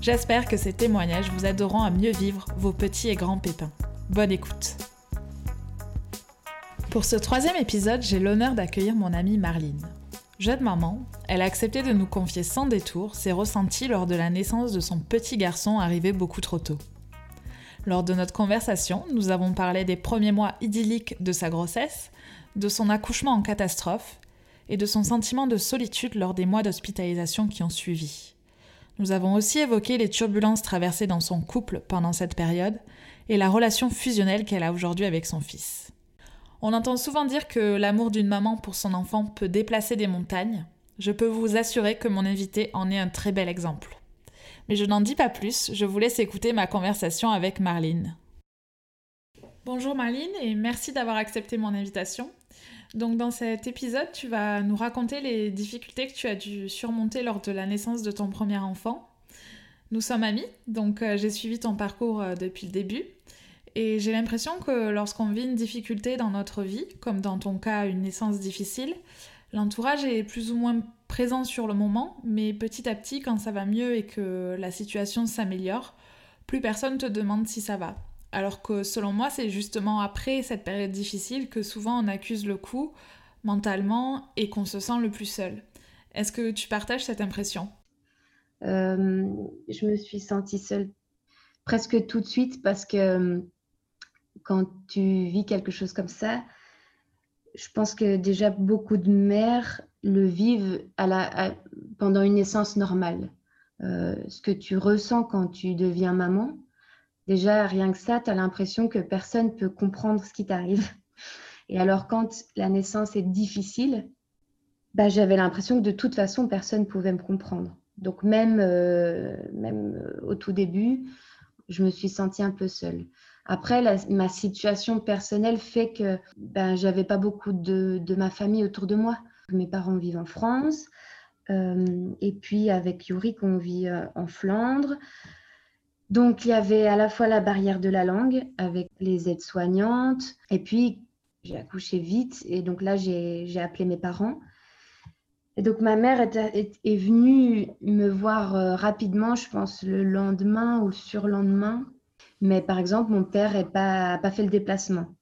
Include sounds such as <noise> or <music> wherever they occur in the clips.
J'espère que ces témoignages vous aideront à mieux vivre vos petits et grands pépins. Bonne écoute Pour ce troisième épisode, j'ai l'honneur d'accueillir mon amie Marline. Jeune maman, elle a accepté de nous confier sans détour ses ressentis lors de la naissance de son petit garçon arrivé beaucoup trop tôt. Lors de notre conversation, nous avons parlé des premiers mois idylliques de sa grossesse, de son accouchement en catastrophe et de son sentiment de solitude lors des mois d'hospitalisation qui ont suivi. Nous avons aussi évoqué les turbulences traversées dans son couple pendant cette période et la relation fusionnelle qu'elle a aujourd'hui avec son fils. On entend souvent dire que l'amour d'une maman pour son enfant peut déplacer des montagnes. Je peux vous assurer que mon invité en est un très bel exemple. Mais je n'en dis pas plus, je vous laisse écouter ma conversation avec Marline. Bonjour Marline et merci d'avoir accepté mon invitation. Donc dans cet épisode, tu vas nous raconter les difficultés que tu as dû surmonter lors de la naissance de ton premier enfant. Nous sommes amis, donc euh, j'ai suivi ton parcours euh, depuis le début. Et j'ai l'impression que lorsqu'on vit une difficulté dans notre vie, comme dans ton cas une naissance difficile, l'entourage est plus ou moins présent sur le moment, mais petit à petit, quand ça va mieux et que la situation s'améliore, plus personne te demande si ça va. Alors que selon moi, c'est justement après cette période difficile que souvent on accuse le coup mentalement et qu'on se sent le plus seul. Est-ce que tu partages cette impression? Euh, Je me suis sentie seule presque tout de suite parce que euh, quand tu vis quelque chose comme ça, je pense que déjà beaucoup de mères le vivent pendant une naissance normale. Euh, ce que tu ressens quand tu deviens maman, Déjà, rien que ça, tu as l'impression que personne ne peut comprendre ce qui t'arrive. Et alors, quand la naissance est difficile, bah, j'avais l'impression que de toute façon, personne ne pouvait me comprendre. Donc, même, euh, même euh, au tout début, je me suis sentie un peu seule. Après, ma situation personnelle fait que ben, j'avais pas beaucoup de, de, ma famille autour de moi. Mes parents vivent en France. Euh, et puis, avec Yuri, on vit en Flandre. Donc, il y avait à la fois la barrière de la langue avec les aides-soignantes. Et puis, j'ai accouché vite. Et donc là, j'ai appelé mes parents. Et donc, ma mère est, venue me voir euh, rapidement, je pense, le lendemain ou le surlendemain. Mais par exemple, mon père n'a pas, pas fait le déplacement.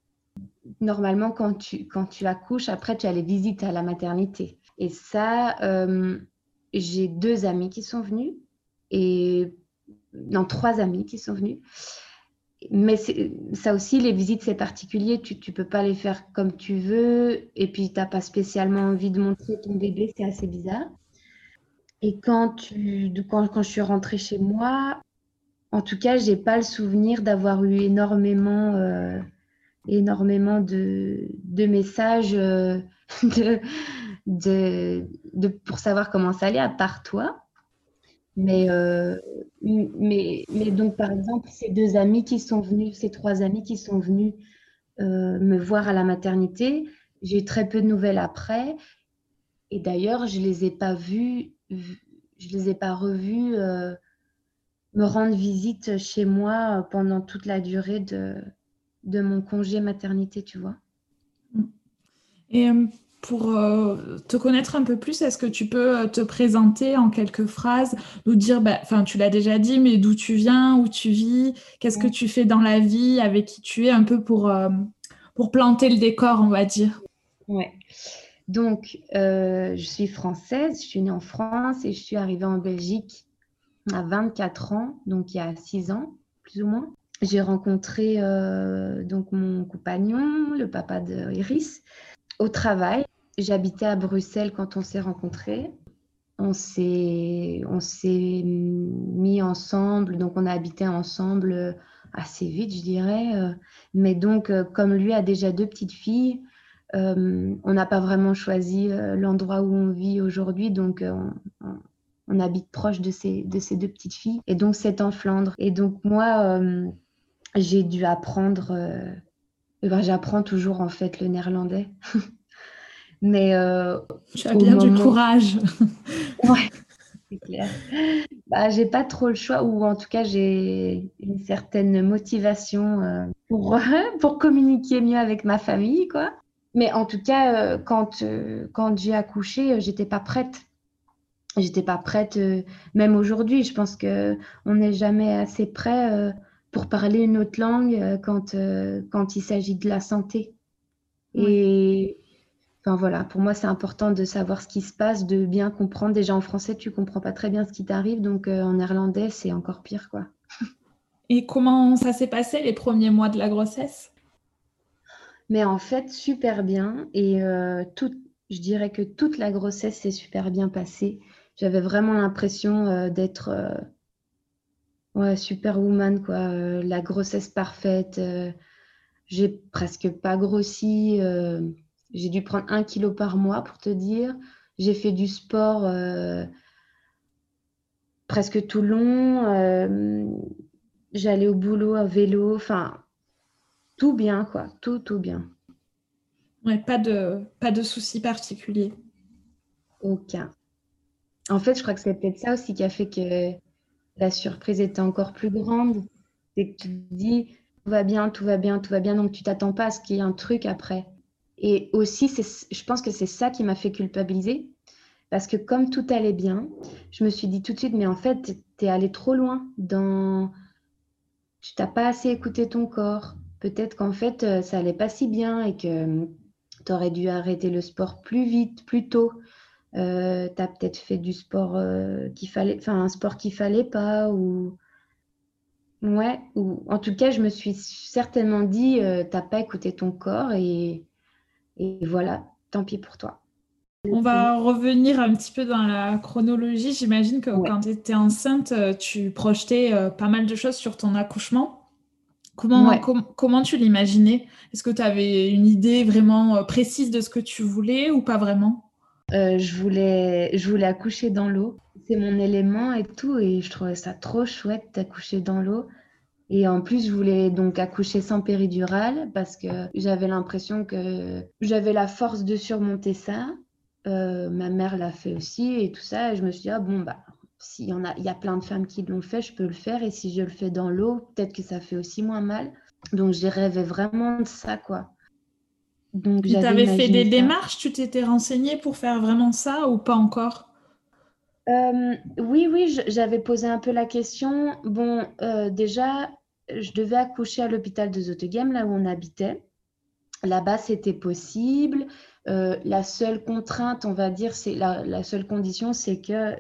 Normalement, quand tu, quand tu accouches, après, tu as les visites à la maternité. Et ça, euh, j'ai deux amis qui sont venus. Et non, trois amis qui sont venus. Mais ça aussi, les visites, c'est particulier. Tu ne peux pas les faire comme tu veux. Et puis, tu n'as pas spécialement envie de montrer ton bébé. C'est assez bizarre. Et quand, tu, quand, je suis rentrée chez moi, en tout cas, je n'ai pas le souvenir d'avoir eu énormément, euh, énormément de, de messages euh, <laughs> de, de, pour savoir comment ça allait, à part toi. Mais, euh, mais, mais, donc, par exemple, ces deux amis qui sont venus, ces trois amis qui sont venus euh, me voir à la maternité, j'ai eu très peu de nouvelles après. Et d'ailleurs, je ne les ai pas vus, je les ai pas revus euh, me rendre visite chez moi pendant toute la durée de, de mon congé maternité, tu vois. Et pour euh, te connaître un peu plus, est-ce que tu peux euh, te présenter en quelques phrases, nous dire, bah, enfin tu l'as déjà dit, mais d'où tu viens, où tu vis, qu'est-ce que tu fais dans la vie, avec qui tu es, un peu pour, euh, pour planter le décor, on va dire? Ouais. Donc, je suis française, je suis née en France et je suis arrivée en Belgique à 24 ans, donc il y a 6 ans, plus ou moins. J'ai rencontré donc mon compagnon, le papa de Iris, au travail. J'habitais à Bruxelles quand on s'est rencontrés. On s'est, on s'est mis ensemble, donc on a habité ensemble euh, assez vite, je dirais. Euh. Mais donc, euh, comme lui a déjà deux petites filles, on n'a pas vraiment choisi l'endroit où on vit aujourd'hui. Donc, on habite proche de ces, de ces deux petites filles. Et donc, c'est en Flandre. Et donc, moi, j'ai dû apprendre. Eh ben, j'apprends toujours, en fait, le néerlandais. <laughs> Mais. tu as bien du courage. <laughs> ouais c'est clair. Bah, j'ai pas trop le choix, ou en tout cas, j'ai une certaine motivation euh, pour, <laughs> pour communiquer mieux avec ma famille, quoi. Mais en tout cas, euh, quand, euh, quand j'ai accouché, j'étais pas prête. J'étais pas prête, même aujourd'hui. Je pense qu'on n'est jamais assez prêt pour parler une autre langue quand, quand il s'agit de la santé. Et voilà, pour moi, c'est important de savoir ce qui se passe, de bien comprendre. Déjà en français, tu comprends pas très bien ce qui t'arrive, donc euh, en néerlandais, c'est encore pire, quoi. <laughs> Et comment ça s'est passé les premiers mois de la grossesse? Mais en fait, super bien. Et euh, je dirais que toute la grossesse s'est super bien passée. J'avais vraiment l'impression euh, d'être ouais, superwoman, quoi. la grossesse parfaite. j'ai presque pas grossi. J'ai dû prendre un kilo par mois pour te dire. J'ai fait du sport euh, presque tout le long. Euh, j'allais au boulot à vélo. Enfin, tout bien, quoi. Tout, tout bien. Ouais, pas de, pas de soucis particuliers. Aucun. En fait, je crois que c'est peut-être ça aussi qui a fait que la surprise était encore plus grande. C'est que tu te dis, tout va bien, tout va bien, tout va bien. Donc, tu t'attends pas à ce qu'il y ait un truc après. Et aussi, je pense que c'est ça qui m'a fait culpabiliser. Parce que comme tout allait bien, je me suis dit tout de suite, mais en fait, tu es allé trop loin dans... Tu t'as pas assez écouté ton corps. Peut-être qu'en fait, euh, ça allait pas si bien et que hum, tu aurais dû arrêter le sport plus vite, plus tôt. Euh, tu as peut-être fait du sport euh, qu'il fallait, enfin un sport qu'il fallait pas ou ouais ou en tout cas je me suis certainement dit tu t'as pas écouté ton corps et et voilà, tant pis pour toi. On va revenir un petit peu dans la chronologie. J'imagine que quand tu étais enceinte, euh, tu projetais euh, pas mal de choses sur ton accouchement. Comment, comment tu l'imaginais? Est-ce que tu avais une idée vraiment euh, précise de ce que tu voulais ou pas vraiment? Je, voulais, je voulais accoucher dans l'eau. C'est mon élément et tout. Et je trouvais ça trop chouette d'accoucher dans l'eau. Et en plus, je voulais donc accoucher sans péridurale parce que j'avais l'impression que j'avais la force de surmonter ça. Euh, ma mère l'a fait aussi et tout ça. Et je me suis dit, ah bon, bah, s'il y en a, il y a plein de femmes qui l'ont fait, je peux le faire. Et si je le fais dans l'eau, peut-être que ça fait aussi moins mal. Donc, j'ai rêvé vraiment de ça, quoi. Donc, tu avais fait des démarches, tu t'étais renseignée pour faire vraiment ça ou pas encore? Euh, oui, oui, j'avais posé un peu la question. Bon, euh, déjà, je devais accoucher à l'hôpital de Zottegem, là où on habitait. Là-bas, c'était possible. Euh, la seule contrainte, on va dire, c'est la, seule condition, c'est que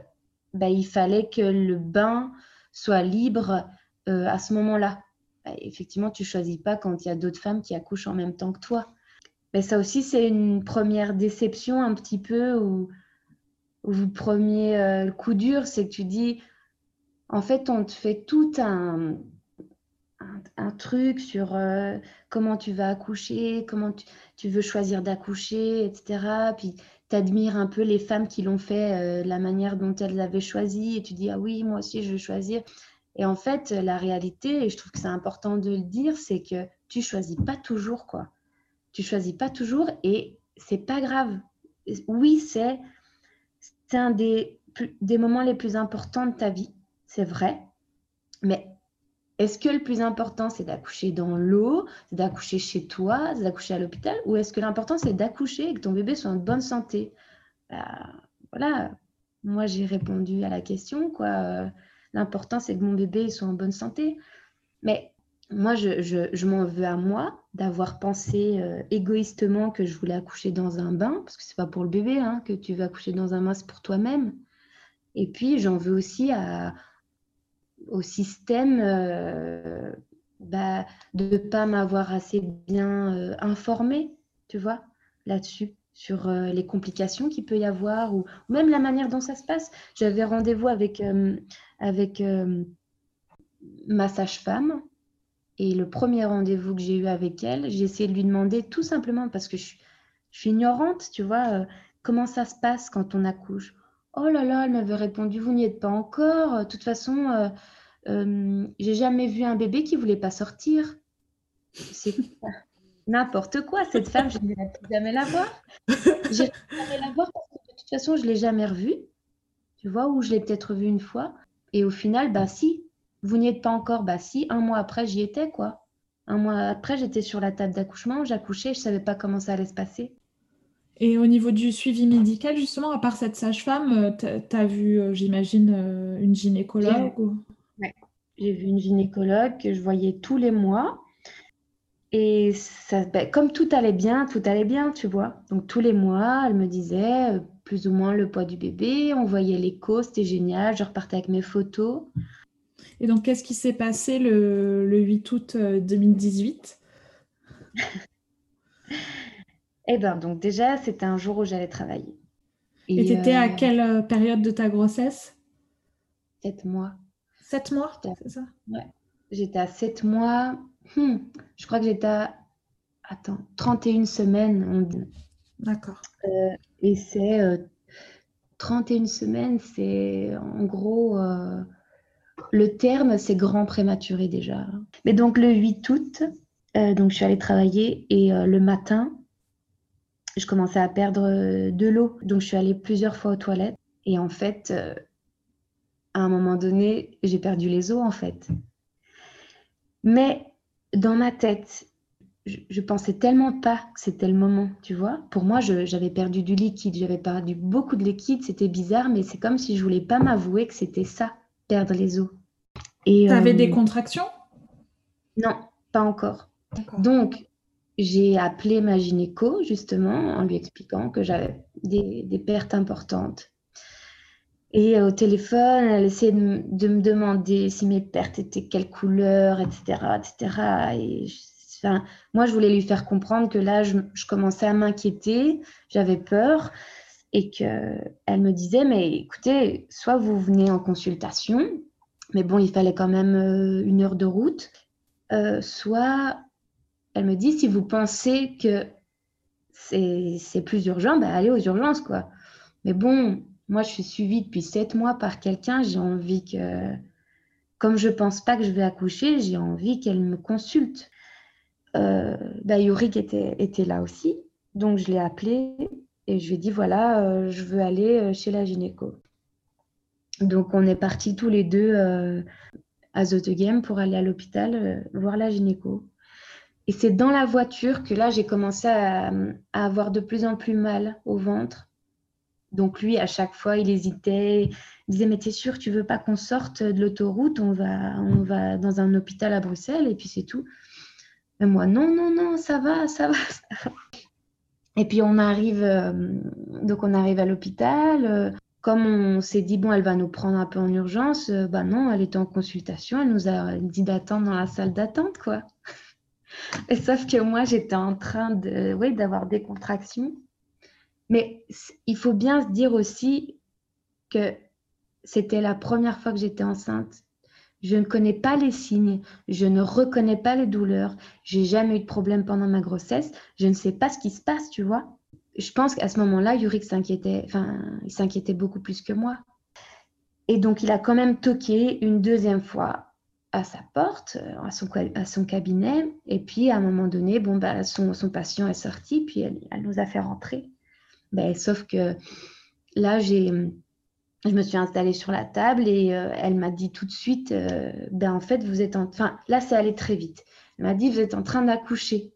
bah, il fallait que le bain soit libre à ce moment-là. Bah, effectivement, tu choisis pas quand il y a d'autres femmes qui accouchent en même temps que toi. Mais ça aussi, c'est une première déception un petit peu où vous premier euh, coup dur, c'est que tu dis, en fait, on te fait tout un, un, truc sur euh, comment tu vas accoucher, comment tu, veux choisir d'accoucher, etc. Puis tu admires un peu les femmes qui l'ont fait, euh, la manière dont elles avaient choisi, et tu dis, ah oui, moi aussi, je veux choisir. Et en fait, la réalité, et je trouve que c'est important de le dire, c'est que tu choisis pas toujours, quoi. Tu choisis pas toujours, et c'est pas grave. Oui, c'est un des, des moments les plus importants de ta vie, c'est vrai. Mais est-ce que le plus important, c'est d'accoucher dans l'eau, c'est d'accoucher chez toi, d'accoucher à l'hôpital, ou est-ce que l'important, c'est d'accoucher et que ton bébé soit en bonne santé? Bah, Voilà, moi j'ai répondu à la question, quoi. L'important, c'est que mon bébé soit en bonne santé. Mais moi, je, m'en veux à moi d'avoir pensé euh, égoïstement que je voulais accoucher dans un bain, parce que c'est pas pour le bébé hein, que tu vas accoucher dans un bain, c'est pour toi-même. Et puis, j'en veux aussi au système euh, bah, de ne pas m'avoir assez bien euh, informée, tu vois, là-dessus, sur les complications qu'il peut y avoir, ou, même la manière dont ça se passe. J'avais rendez-vous avec, avec ma sage-femme et le premier rendez-vous que j'ai eu avec elle, j'ai essayé de lui demander tout simplement parce que je, suis ignorante, tu vois, euh, comment ça se passe quand on accouche. Oh là là, elle m'avait répondu, vous n'y êtes pas encore. De toute façon, euh, euh, j'ai jamais vu un bébé qui voulait pas sortir. C'est <laughs> n'importe quoi. Cette femme, je ne vais jamais la voir. J'ai jamais la voir parce que de toute façon, je l'ai jamais revue. Tu vois, ou je l'ai peut-être revue une fois. Et au final, bah si, vous n'y êtes pas encore. Bah si, un mois après, j'y étais, quoi. Un mois après, j'étais sur la table d'accouchement, j'accouchais, je savais pas comment ça allait se passer. Et au niveau du suivi médical, justement, à part cette sage-femme, euh, tu as vu, euh, j'imagine, euh, une gynécologue Oui, j'ai vu une gynécologue que je voyais tous les mois. Et ça, ben, comme tout allait bien, tout allait bien, tu vois. Donc tous les mois, elle me disait plus ou moins le poids du bébé, on voyait l'écho, c'était génial, je repartais avec mes photos. Et donc qu'est-ce qui s'est passé le, le 8 août 2018 Eh bien, donc déjà, c'était un jour où j'allais travailler. Et tu étais à euh, quelle euh, période de ta grossesse? Sept mois. Sept mois, c'est ça? Ouais. J'étais à sept mois. Hmm. Je crois que j'étais à... Attends, 31 semaines. D'accord. Euh, et c'est... 31 semaines, c'est en gros... le terme, c'est grand prématuré déjà. Mais donc le 8 août, donc je suis allée travailler et le matin, je commençais à perdre euh, de l'eau. Donc, je suis allée plusieurs fois aux toilettes. Et en fait, euh, à un moment donné, j'ai perdu les os, en fait. Mais dans ma tête, je, pensais tellement pas que c'était le moment, tu vois. Pour moi, j'avais perdu du liquide, j'avais perdu beaucoup de liquide, c'était bizarre, mais c'est comme si je voulais pas m'avouer que c'était ça, perdre les os. Tu avais des euh, contractions? Non, pas encore. Donc, j'ai appelé ma gynéco justement en lui expliquant que j'avais des, pertes importantes. Et au téléphone, elle essayait de, me demander si mes pertes étaient quelle couleur, etc. etc. Et enfin, moi, je voulais lui faire comprendre que là, je, commençais à m'inquiéter, j'avais peur, et qu'elle me disait, mais écoutez, soit vous venez en consultation, mais bon, il fallait quand même euh, une heure de route, euh, soit elle me dit, si vous pensez que c'est plus urgent, bah, allez aux urgences, quoi. Mais bon, moi, je suis suivie depuis sept mois par quelqu'un. J'ai envie que, comme je pense pas que je vais accoucher, j'ai envie qu'elle me consulte. Euh, bah, Yorick était, était là aussi. Donc, je l'ai appelé et je lui ai dit, voilà, euh, je veux aller euh, chez la gynéco. Donc, on est partis tous les deux euh, à Zotegem pour aller à l'hôpital voir la gynéco. Et c'est dans la voiture que là, j'ai commencé à, avoir de plus en plus mal au ventre. Donc lui, à chaque fois, il hésitait. Il disait, mais t'es sûr, tu veux pas qu'on sorte de l'autoroute? On va, on va dans un hôpital à Bruxelles et puis c'est tout. Mais moi, non, non, non, ça va, ça va. Et puis on arrive, euh, donc on arrive à l'hôpital. Euh, comme on s'est dit, bon, elle va nous prendre un peu en urgence, bah non, elle était en consultation, elle nous a dit d'attendre dans la salle d'attente, quoi. <laughs> Sauf que moi, j'étais en train de, oui, d'avoir des contractions. Mais il faut bien se dire aussi que c'était la première fois que j'étais enceinte. Je ne connais pas les signes, je ne reconnais pas les douleurs, j'ai jamais eu de problème pendant ma grossesse, je ne sais pas ce qui se passe, tu vois. Je pense qu'à ce moment-là, Yurik s'inquiétait, enfin, il s'inquiétait beaucoup plus que moi. Et donc, il a quand même toqué une deuxième fois à sa porte, euh, à son, cabinet. Et puis, à un moment donné, bon, bah, son, patient est sorti, puis elle, elle nous a fait rentrer. Ben, sauf que là, j'ai, je me suis installée sur la table et euh, elle m'a dit tout de suite, euh, ben, en fait, vous êtes en... Enfin, là, c'est allé très vite. Elle m'a dit, vous êtes en train d'accoucher.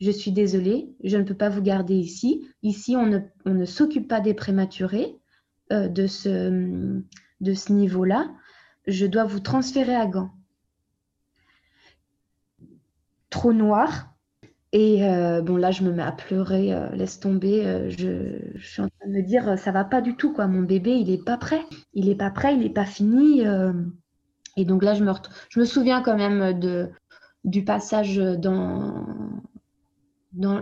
Je suis désolée, je ne peux pas vous garder ici. Ici, on ne, s'occupe pas des prématurés de ce, de ce niveau-là je dois vous transférer à Gand. Trop noir. Et euh, bon, là, je me mets à pleurer, euh, laisse tomber. Euh, je, suis en train de me dire, ça va pas du tout, quoi. Mon bébé, il est pas prêt. Il est pas prêt, il est pas fini. et donc là, je me, je me souviens quand même de, du passage dans, dans,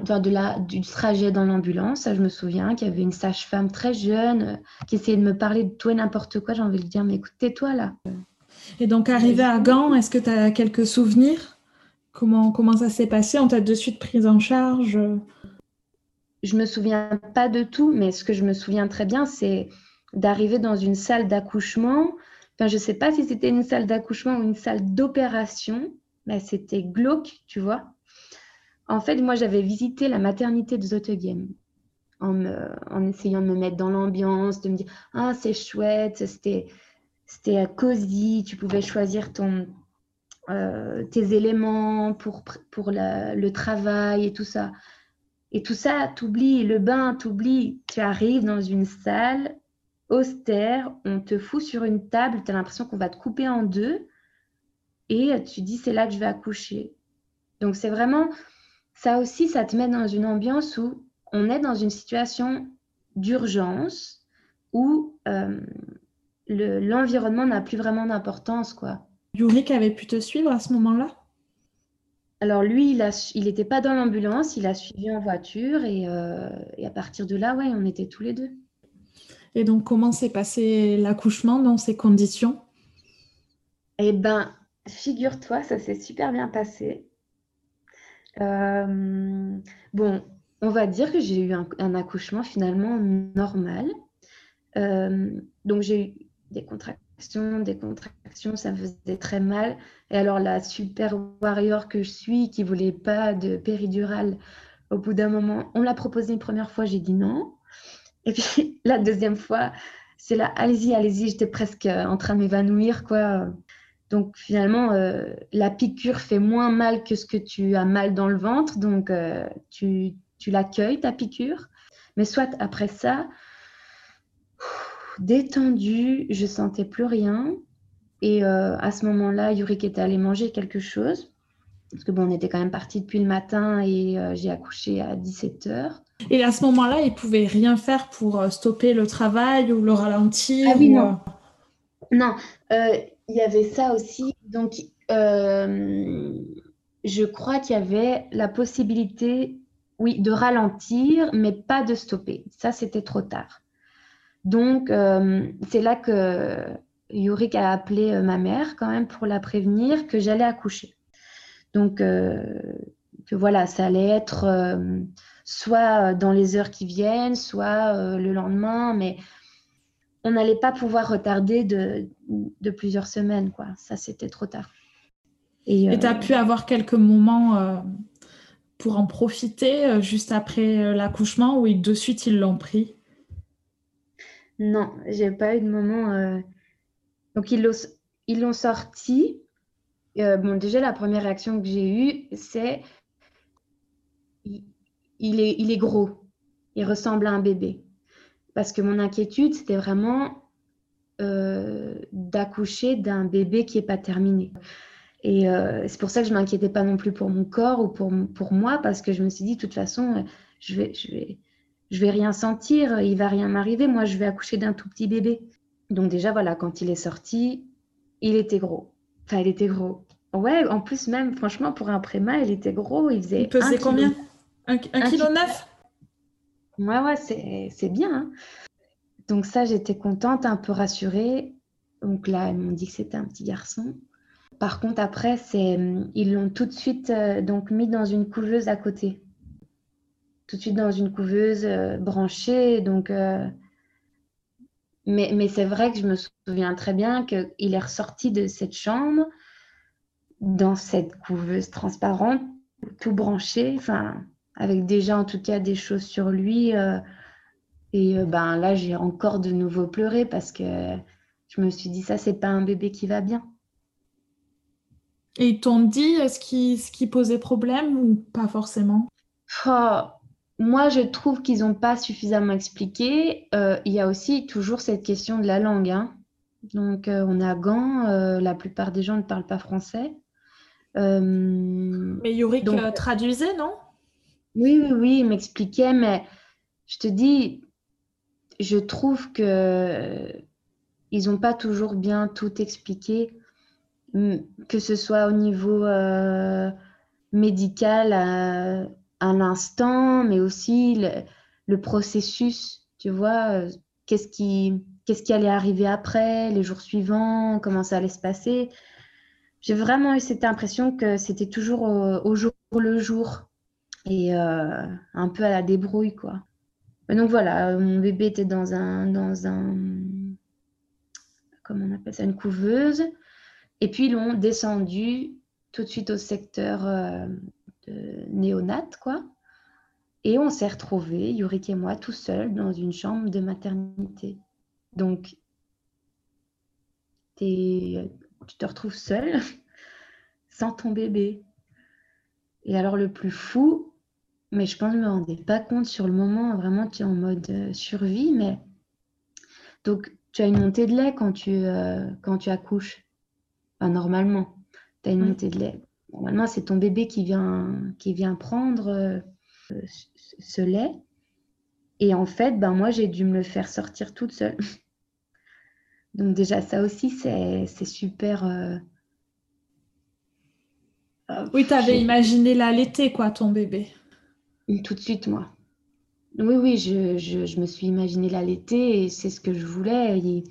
du trajet dans l'ambulance. Je me souviens qu'il y avait une sage-femme très jeune qui essayait de me parler de tout et n'importe quoi. J'ai envie de dire, mais écoute, tais-toi là. Et donc, arrivé à Gand, est-ce que tu as quelques souvenirs? Comment, comment ça s'est passé? On t'a de suite prise en charge? Je me souviens pas de tout, mais ce que je me souviens très bien, c'est d'arriver dans une salle d'accouchement. Enfin, je ne sais pas si c'était une salle d'accouchement ou une salle d'opération, mais c'était glauque, tu vois. En fait, moi, j'avais visité la maternité de Zottegem en, en essayant de me mettre dans l'ambiance, de me dire Ah, c'est chouette, c'était c'était cosy, tu pouvais choisir ton, euh, tes éléments pour, pour le travail et tout ça. Et tout ça, t'oublies, le bain, t'oublies. Tu arrives dans une salle austère, on te fout sur une table, tu as l'impression qu'on va te couper en deux et tu dis c'est là que je vais accoucher. Donc c'est vraiment, ça aussi, ça te met dans une ambiance où on est dans une situation d'urgence où euh, l'environnement n'a plus vraiment d'importance, quoi. Yurik avait pu te suivre à ce moment-là? Alors lui, il n'était pas dans l'ambulance, il a suivi en voiture et, euh, et, à partir de là, ouais, on était tous les deux. Et donc, comment s'est passé l'accouchement dans ces conditions? Eh ben, figure-toi, ça s'est super bien passé. Euh, bon, on va dire que j'ai eu un, accouchement finalement normal. Euh, donc, j'ai eu des contractions, des contractions, ça me faisait très mal. Et alors, la super warrior que je suis, qui voulait pas de péridurale, au bout d'un moment, on l'a proposé une première fois, j'ai dit non. Et puis, <laughs> la deuxième fois, c'est là, allez-y, allez-y, j'étais presque en train de m'évanouir, quoi. Donc finalement, euh, la piqûre fait moins mal que ce que tu as mal dans le ventre, donc euh, tu, tu l'accueilles, ta piqûre. Mais soit après ça, détendue, je sentais plus rien. Et euh, à ce moment-là, Yurik était allé manger quelque chose. Parce que bon, on était quand même parti depuis le matin et j'ai accouché à 17h. Et à ce moment-là, il pouvait rien faire pour stopper le travail ou le ralentir Ah oui, non. Non, il y avait ça aussi. Donc, euh, je crois qu'il y avait la possibilité, oui, de ralentir, mais pas de stopper. Ça, c'était trop tard. Donc, euh, c'est là que Yurik a appelé euh, ma mère quand même pour la prévenir que j'allais accoucher. Donc, que voilà, ça allait être soit dans les heures qui viennent, soit le lendemain, mais on n'allait pas pouvoir retarder de, plusieurs semaines. Quoi. Ça, c'était trop tard. Et tu as euh, pu avoir quelques moments euh, pour en profiter euh, juste après l'accouchement ou de suite ils l'ont pris? Non, j'ai pas eu de moment. Donc ils l'ont sorti. bon, déjà, la première réaction que j'ai eue, c'est il, est, gros. Il ressemble à un bébé parce que mon inquiétude, c'était vraiment euh, d'accoucher d'un bébé qui n'est pas terminé. Et euh, c'est pour ça que je m'inquiétais pas non plus pour mon corps ou pour, pour moi, parce que je me suis dit, de toute façon, je vais, je vais, je vais rien sentir, il va rien m'arriver, moi, je vais accoucher d'un tout petit bébé. Donc déjà, voilà, quand il est sorti, il était gros. Enfin, il était gros. Ouais, en plus même, franchement, pour un préma, il était gros. Il faisait. Il pesait combien? Un, kilo neuf? Ouais, ouais, c'est bien. Hein. Donc ça, j'étais contente, un peu rassurée. Donc là, ils m'ont dit que c'était un petit garçon. Par contre, après, c'est ils l'ont tout de suite euh, donc mis dans une couveuse à côté. Tout de suite dans une couveuse euh, branchée. Donc, euh, mais, mais c'est vrai que je me souviens très bien qu'il est ressorti de cette chambre dans cette couveuse transparente, tout branché. Enfin, avec déjà en tout cas des choses sur lui. Euh, et ben là, j'ai encore de nouveau pleuré parce que je me suis dit, ça, c'est pas un bébé qui va bien. Et ils t'ont dit ce qui, ce qui posait problème ou pas forcément? Oh, Moi, je trouve qu'ils n'ont pas suffisamment expliqué. Euh, il y a aussi toujours cette question de la langue. Hein. Donc, on est à Gand, la plupart des gens ne parlent pas français. Mais Yorick donc... traduisait, non? Oui, oui, oui, il m'expliquait, mais je te dis, je trouve que ils n'ont pas toujours bien tout expliqué, que ce soit au niveau euh, médical à, l'instant, mais aussi le, processus, tu vois, euh, qu'est-ce qui, qu'est-ce qui allait arriver après, les jours suivants, comment ça allait se passer. J'ai vraiment eu cette impression que c'était toujours au jour le jour et euh, un peu à la débrouille, quoi. donc voilà, mon bébé était dans un, dans un, comment on appelle ça, une couveuse. Et puis ils l'ont descendu tout de suite au secteur euh, de néonat, quoi. Et on s'est retrouvés, Yurik et moi, tout seuls dans une chambre de maternité. Donc, tu te retrouves seul <laughs> sans ton bébé. Et alors le plus fou, mais je pense que je ne me rendais pas compte sur le moment, vraiment tu es en mode euh, survie, mais donc tu as une montée de lait quand tu, euh, quand tu accouches. Enfin, normalement, tu as une montée de lait. Normalement, c'est ton bébé qui vient, qui vient prendre euh, ce lait. Et en fait, ben, moi, j'ai dû me le faire sortir toute seule. <laughs> Donc déjà, ça aussi, c'est super... Euh, oui, tu avais imaginé l'allaiter, quoi, ton bébé. Tout de suite, moi. Oui, oui, je, je, me suis imaginé l'allaiter et c'est ce que je voulais.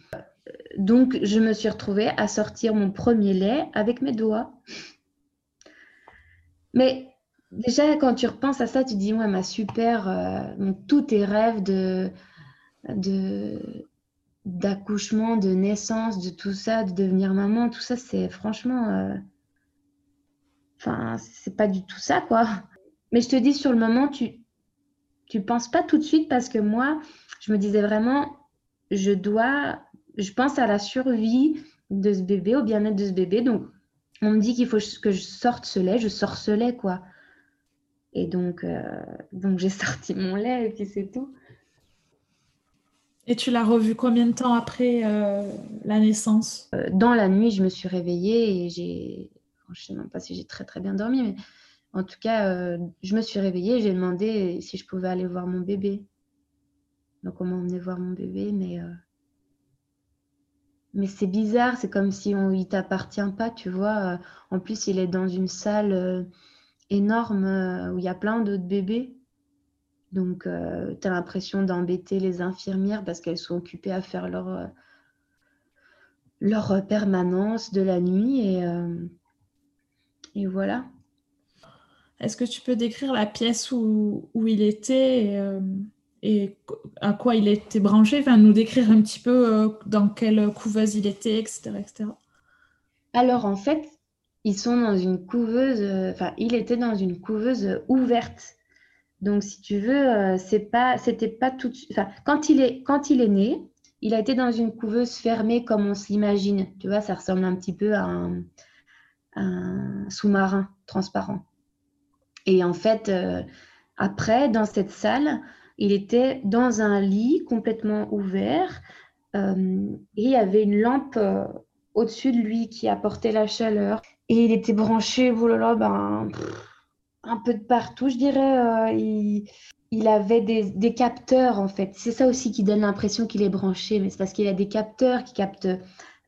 Donc, je me suis retrouvée à sortir mon premier lait avec mes doigts. Mais déjà, quand tu repenses à ça, tu dis, ouais, ma super, euh, tous tes rêves de, de, d'accouchement, de naissance, de tout ça, de devenir maman, tout ça, c'est franchement. Euh, enfin, c'est pas du tout ça, quoi. Mais je te dis, sur le moment, tu tu penses pas tout de suite parce que moi, je me disais vraiment, je dois, je pense à la survie de ce bébé, au bien-être de ce bébé. Donc, on me dit qu'il faut que je sorte ce lait, je sors ce lait, quoi. Et donc, euh, donc j'ai <laughs> sorti mon lait et puis c'est tout. Et tu l'as revu combien de temps après euh, la naissance? Euh, Dans la nuit, je me suis réveillée et j'ai. Je ne sais même pas si j'ai très très bien dormi, mais en tout cas, je me suis réveillée et j'ai demandé si je pouvais aller voir mon bébé. Donc on m'a emmené voir mon bébé, mais mais c'est bizarre, c'est comme si on, il t'appartient pas, tu vois. En plus, il est dans une salle énorme où il y a plein d'autres bébés. Donc, euh, tu as l'impression d'embêter les infirmières parce qu'elles sont occupées à faire leur, euh, leur permanence de la nuit. Et, euh, et voilà. Est-ce que tu peux décrire la pièce où, où il était à quoi il était branché enfin, Nous décrire un petit peu dans quelle couveuse il était, etc., etc. Alors, en fait, ils sont dans une couveuse, enfin, il était dans une couveuse ouverte. Donc, si tu veux, euh, c'est pas, c'était pas tout. Enfin, quand quand il est né, il a été dans une couveuse fermée comme on s'imagine. Tu vois, ça ressemble un petit peu à un, sous-marin transparent. Et en fait, euh, après, dans cette salle, il était dans un lit complètement ouvert euh, et il y avait une lampe au-dessus de lui qui apportait la chaleur. Et il était branché, oh ben, un peu de partout, je dirais. Euh, il, avait des, capteurs, en fait. C'est ça aussi qui donne l'impression qu'il est branché, mais c'est parce qu'il a des capteurs qui captent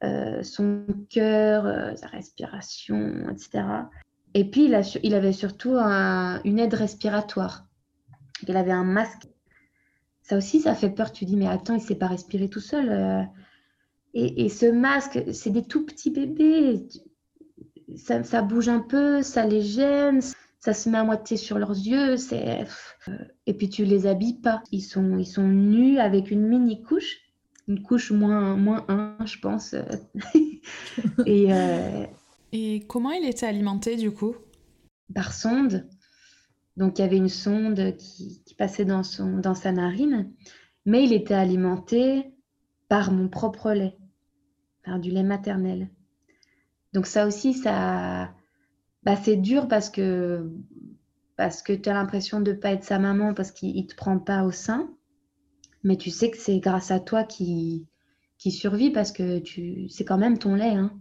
euh, son cœur, euh, sa respiration, etc. Et puis, il avait surtout une aide respiratoire. Il avait un masque. Ça aussi, ça fait peur. Tu dis, mais attends, il ne sait pas respirer tout seul. Et, ce masque, c'est des tout petits bébés. Ça, ça, bouge un peu, ça les gêne, ça se met à moitié sur leurs yeux. C'est euh, et puis tu les habilles pas. Ils sont ils sont nus avec une mini couche, une couche moins moins 1, je pense. <laughs> et euh, et comment il était alimenté du coup? Par sonde. Donc il y avait une sonde qui, passait dans son dans sa narine, mais il était alimenté par mon propre lait, par du lait maternel. Donc ça aussi, ça, bah, c'est dur parce que, parce que tu as l'impression de ne pas être sa maman parce qu'il ne te prend pas au sein. Mais tu sais que c'est grâce à toi qui, qui survit parce que tu, c'est quand même ton lait. Hein.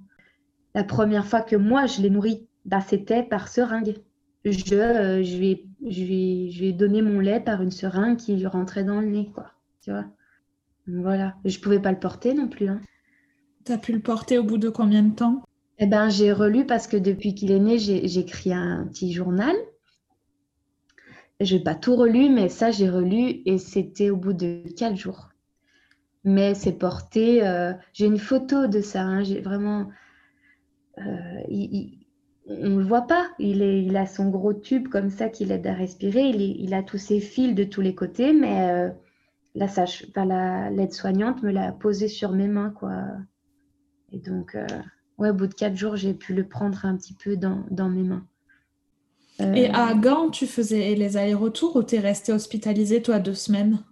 La première fois que moi, je l'ai nourri, bah, c'était par seringue. Je, euh, je, vais, je, vais, je vais donner mon lait par une seringue qui lui rentrait dans le nez. Quoi, tu vois? Voilà. Je ne pouvais pas le porter non plus. Hein. Tu as pu le porter au bout de combien de temps? Eh ben, j'ai relu parce que depuis qu'il est né, j'ai écrit un petit journal. Je n'ai pas tout relu, mais ça, j'ai relu et c'était au bout de quatre jours. Mais c'est porté. Euh, j'ai une photo de ça. Hein, j'ai vraiment. Euh, on ne le voit pas. Il, est, il a son gros tube comme ça qui l'aide à respirer. Il, il, a tous ses fils de tous les côtés, mais, euh, la sage, la l'aide-soignante me l'a posé sur mes mains, quoi. Et donc, euh, ouais, au bout de quatre jours, j'ai pu le prendre un petit peu dans, dans mes mains. Et à Gand, tu faisais les allers-retours ou t'es resté hospitalisé, toi, deux semaines?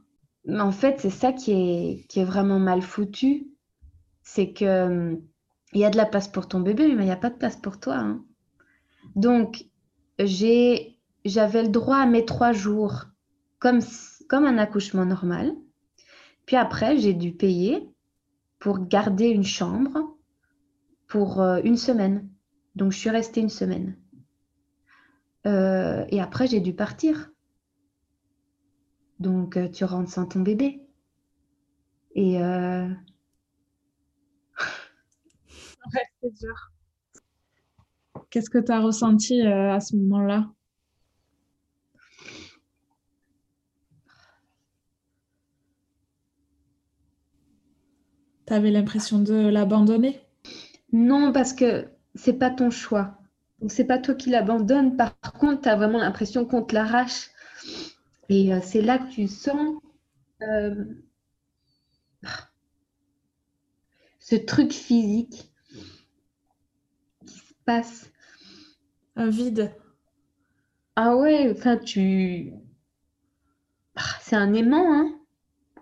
En fait, c'est ça qui est, qui est vraiment mal foutu. C'est que il y a de la place pour ton bébé, mais il n'y a pas de place pour toi. Hein. Donc, j'avais le droit à mes trois jours comme, un accouchement normal. Puis après, j'ai dû payer pour garder une chambre pour euh, une semaine. Donc, je suis restée une semaine. Euh, et après, j'ai dû partir. Donc, euh, tu rentres sans ton bébé. Et. <laughs> Qu'est-ce que tu as ressenti euh, à ce moment-là? Tu avais l'impression de l'abandonner? Non, parce que c'est pas ton choix. Donc c'est pas toi qui l'abandonnes. Par contre, tu as vraiment l'impression qu'on te l'arrache. Et euh, c'est là que tu sens euh, ce truc physique passe Un vide. Ah ouais, enfin tu... Ah, c'est un aimant, hein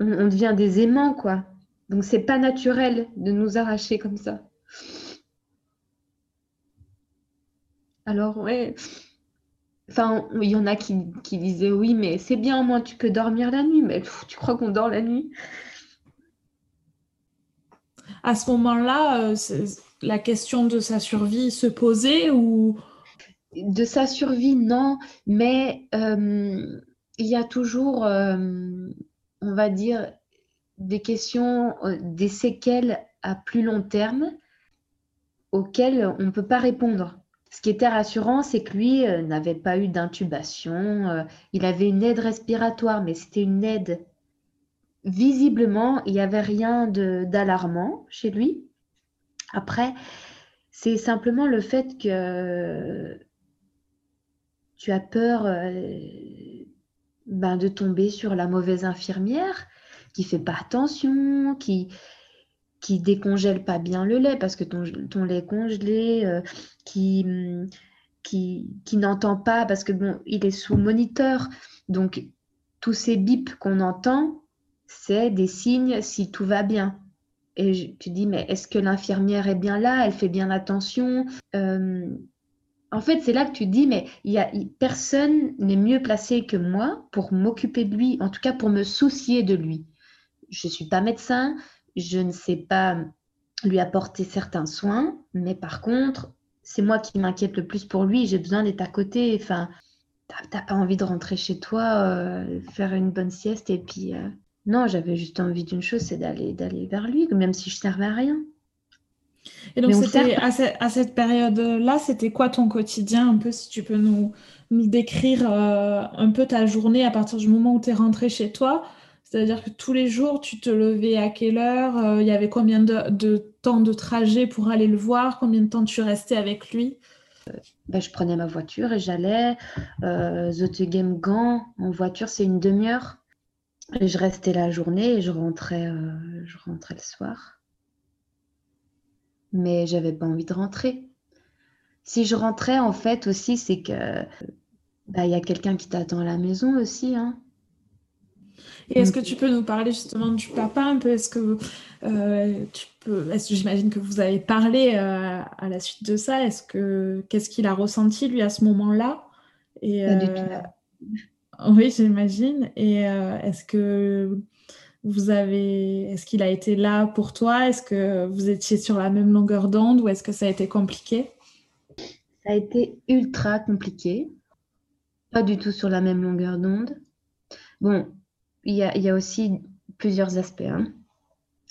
on, devient des aimants, quoi. Donc c'est pas naturel de nous arracher comme ça. Alors ouais, enfin il y en a qui, disaient oui, mais c'est bien, moi tu peux dormir la nuit, mais tu crois qu'on dort la nuit? À ce moment-là, euh, la question de sa survie se posait ou? De sa survie non mais euh, il y a toujours euh, on va dire des questions euh, des séquelles à plus long terme auxquelles on ne peut pas répondre. Ce qui était rassurant, c'est que lui n'avait pas eu d'intubation, il avait une aide respiratoire, mais c'était une aide. Visiblement, il n'y avait rien d'alarmant chez lui. Après, c'est simplement le fait que tu as peur euh, ben, de tomber sur la mauvaise infirmière qui fait pas attention, qui qui décongèle pas bien le lait parce que ton, lait congelé, euh, qui, qui, qui n'entend pas parce que bon, il est sous moniteur. Donc, tous ces bips qu'on entend, c'est des signes si tout va bien. Et tu dis, mais est-ce que l'infirmière est bien là? Elle fait bien attention? Euh, En fait, c'est là que tu dis, mais y a, personne n'est mieux placé que moi pour m'occuper de lui, en tout cas pour me soucier de lui. Je ne suis pas médecin, je ne sais pas lui apporter certains soins, mais par contre, c'est moi qui m'inquiète le plus pour lui, j'ai besoin d'être à côté. Enfin, n'as pas envie de rentrer chez toi, euh, faire une bonne sieste et puis euh, non, j'avais juste envie d'une chose, c'est d'aller d'aller vers lui, même si je servais à rien. Et donc, c'était à, cette période-là, c'était quoi ton quotidien Un peu, si tu peux nous, nous décrire euh, un peu ta journée à partir du moment où tu es rentré chez toi? C'est-à-dire que tous les jours, tu te levais à quelle heure euh, Il y avait combien de, temps de trajet pour aller le voir? Combien de temps tu restais avec lui? Euh, ben, Je prenais ma voiture et j'allais. Euh, Gant, en voiture, c'est une demi-heure. Et je restais la journée et je rentrais, euh, je rentrais le soir. Mais j'avais pas envie de rentrer. Si je rentrais, en fait, aussi, c'est que bah, il y a quelqu'un qui t'attend à la maison aussi. Hein. Et est-ce que tu peux nous parler justement du papa un peu? Est-ce que euh, tu peux Est-ce que j'imagine que vous avez parlé euh, à la suite de ça Est-ce que qu'est-ce qu'il a ressenti lui à ce moment-là? Et, Pas du tout. Oui, j'imagine. Et euh, est-ce que vous avez, est-ce qu'il a été là pour toi? Est-ce que vous étiez sur la même longueur d'onde ou est-ce que ça a été compliqué? Ça a été ultra compliqué. Pas du tout sur la même longueur d'onde. Bon, il y a, aussi plusieurs aspects. Hein.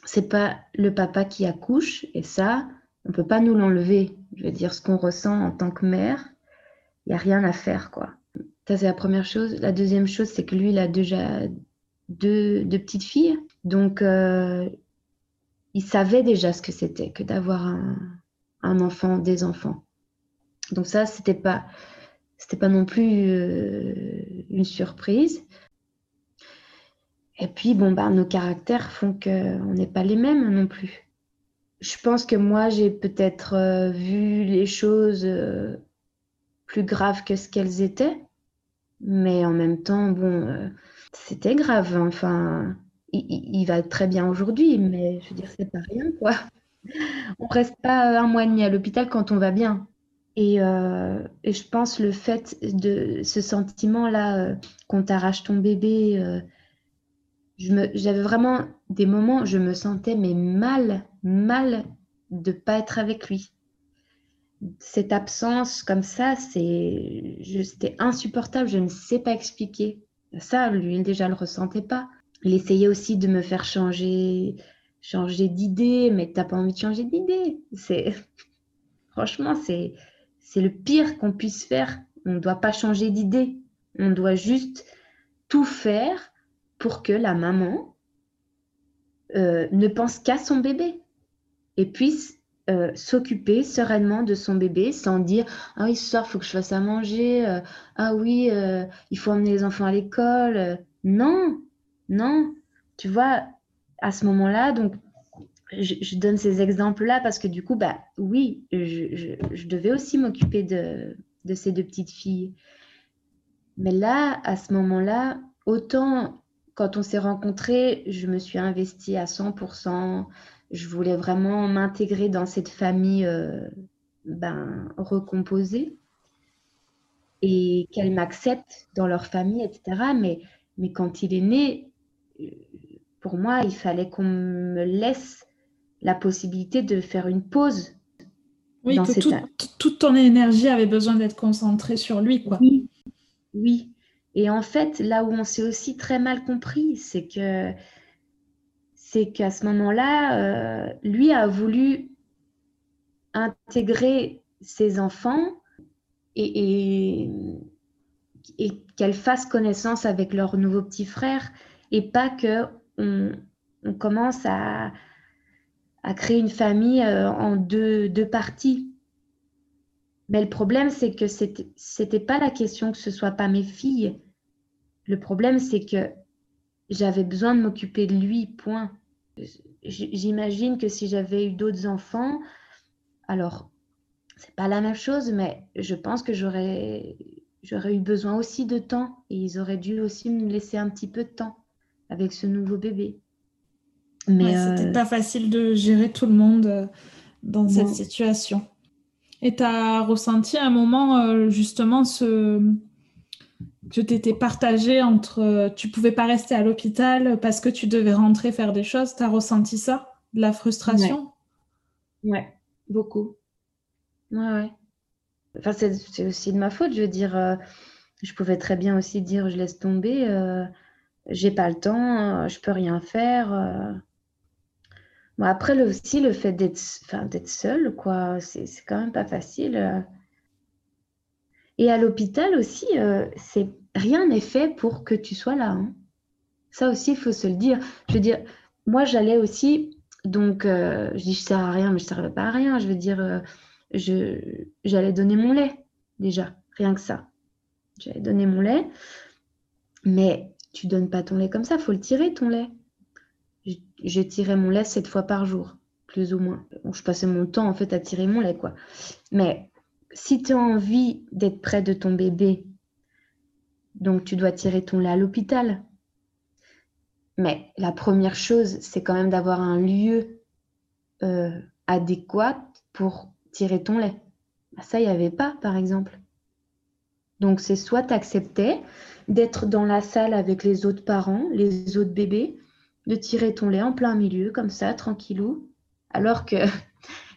C'est pas le papa qui accouche et ça, on peut pas nous l'enlever. Je veux dire, ce qu'on ressent en tant que mère, il y a rien à faire, quoi. Ça, c'est la première chose. La deuxième chose, c'est que lui, il a déjà deux, petites filles. Donc, euh, il savait déjà ce que c'était que d'avoir un, enfant, des enfants. Donc ça, c'était pas, c'était pas non plus euh, une surprise. Et puis, bon, bah, nos caractères font qu'on n'est pas les mêmes non plus. Je pense que moi, j'ai peut-être euh, vu les choses plus graves que ce qu'elles étaient. Mais en même temps, bon, euh, c'était grave. Enfin, il, va très bien aujourd'hui, mais je veux dire, c'est pas rien, quoi. <laughs> On reste pas un mois et demi à l'hôpital quand on va bien. Et, et, je pense le fait de ce sentiment-là, qu'on t'arrache ton bébé, j'avais vraiment des moments où je me sentais mais mal, mal de pas être avec lui. Cette absence comme ça, c'est, c'était insupportable. Je ne sais pas expliquer. Ça, lui, déjà le ressentait pas. Il essayait aussi de me faire changer, changer d'idée, mais t'as pas envie de changer d'idée. C'est, <laughs> franchement, c'est, c'est le pire qu'on puisse faire. On ne doit pas changer d'idée. On doit juste tout faire pour que la maman euh, ne pense qu'à son bébé et puisse euh, s'occuper sereinement de son bébé sans dire ah oui ce soir il faut que je fasse à manger euh, ah oui il faut emmener les enfants à l'école non non tu vois à ce moment-là donc je, donne ces exemples là parce que du coup bah oui je, devais aussi m'occuper de, de ces deux petites filles mais là à ce moment-là autant quand on s'est rencontrés, je me suis investie à 100%. Je voulais vraiment m'intégrer dans cette famille euh, ben, recomposée et qu'elle m'accepte dans leur famille, etc. Mais, mais quand il est né, pour moi, il fallait qu'on me laisse la possibilité de faire une pause. Oui, que toute ton énergie avait besoin d'être concentrée sur lui. Quoi. Oui, oui. Et en fait, là où on s'est aussi très mal compris, c'est que c'est qu'à ce moment-là, euh, lui a voulu intégrer ses enfants et, et, qu'elles fassent connaissance avec leur nouveau petit frère et pas que on, commence à, créer une famille euh, en deux, deux parties. Mais le problème, c'est que c'était, pas la question que ce soit pas mes filles, le problème, c'est que j'avais besoin de m'occuper de lui, point. J'imagine que si j'avais eu d'autres enfants, alors c'est pas la même chose, mais je pense que j'aurais j'aurais eu besoin aussi de temps et ils auraient dû aussi me laisser un petit peu de temps avec ce nouveau bébé. Mais c'était euh, pas facile de gérer tout le monde euh, dans cette situation. Et tu as ressenti à un moment euh, justement ce, que tu étais partagé entre euh, tu pouvais pas rester à l'hôpital parce que tu devais rentrer faire des choses. Tu as ressenti ça De la frustration? Ouais. beaucoup. Ouais, ouais. Enfin, c'est aussi de ma faute. Je veux dire, euh, je pouvais très bien aussi dire je laisse tomber, euh, j'ai pas le temps, je peux rien faire. Après, le, aussi, le fait d'être seule, quoi, c'est quand même pas facile. Et à l'hôpital aussi, euh, c'est rien n'est fait pour que tu sois là. Hein. Ça aussi, il faut se le dire. Je veux dire, moi, j'allais aussi, donc, euh, je dis, je sers à rien, mais je ne servais pas à rien. Je veux dire, euh, j'allais donner mon lait, déjà, rien que ça. J'allais donner mon lait, mais tu donnes pas ton lait comme ça, il faut le tirer, ton lait. Je, je, tirais mon lait sept fois par jour, plus ou moins. je passais mon temps, en fait, à tirer mon lait, quoi. Mais si tu as envie d'être près de ton bébé, donc tu dois tirer ton lait à l'hôpital. Mais la première chose, c'est quand même d'avoir un lieu euh, adéquat pour tirer ton lait. Bah, ça, il n'y avait pas, par exemple. Donc, c'est soit tu acceptais d'être dans la salle avec les autres parents, les autres bébés, de tirer ton lait en plein milieu, comme ça, tranquillou, alors que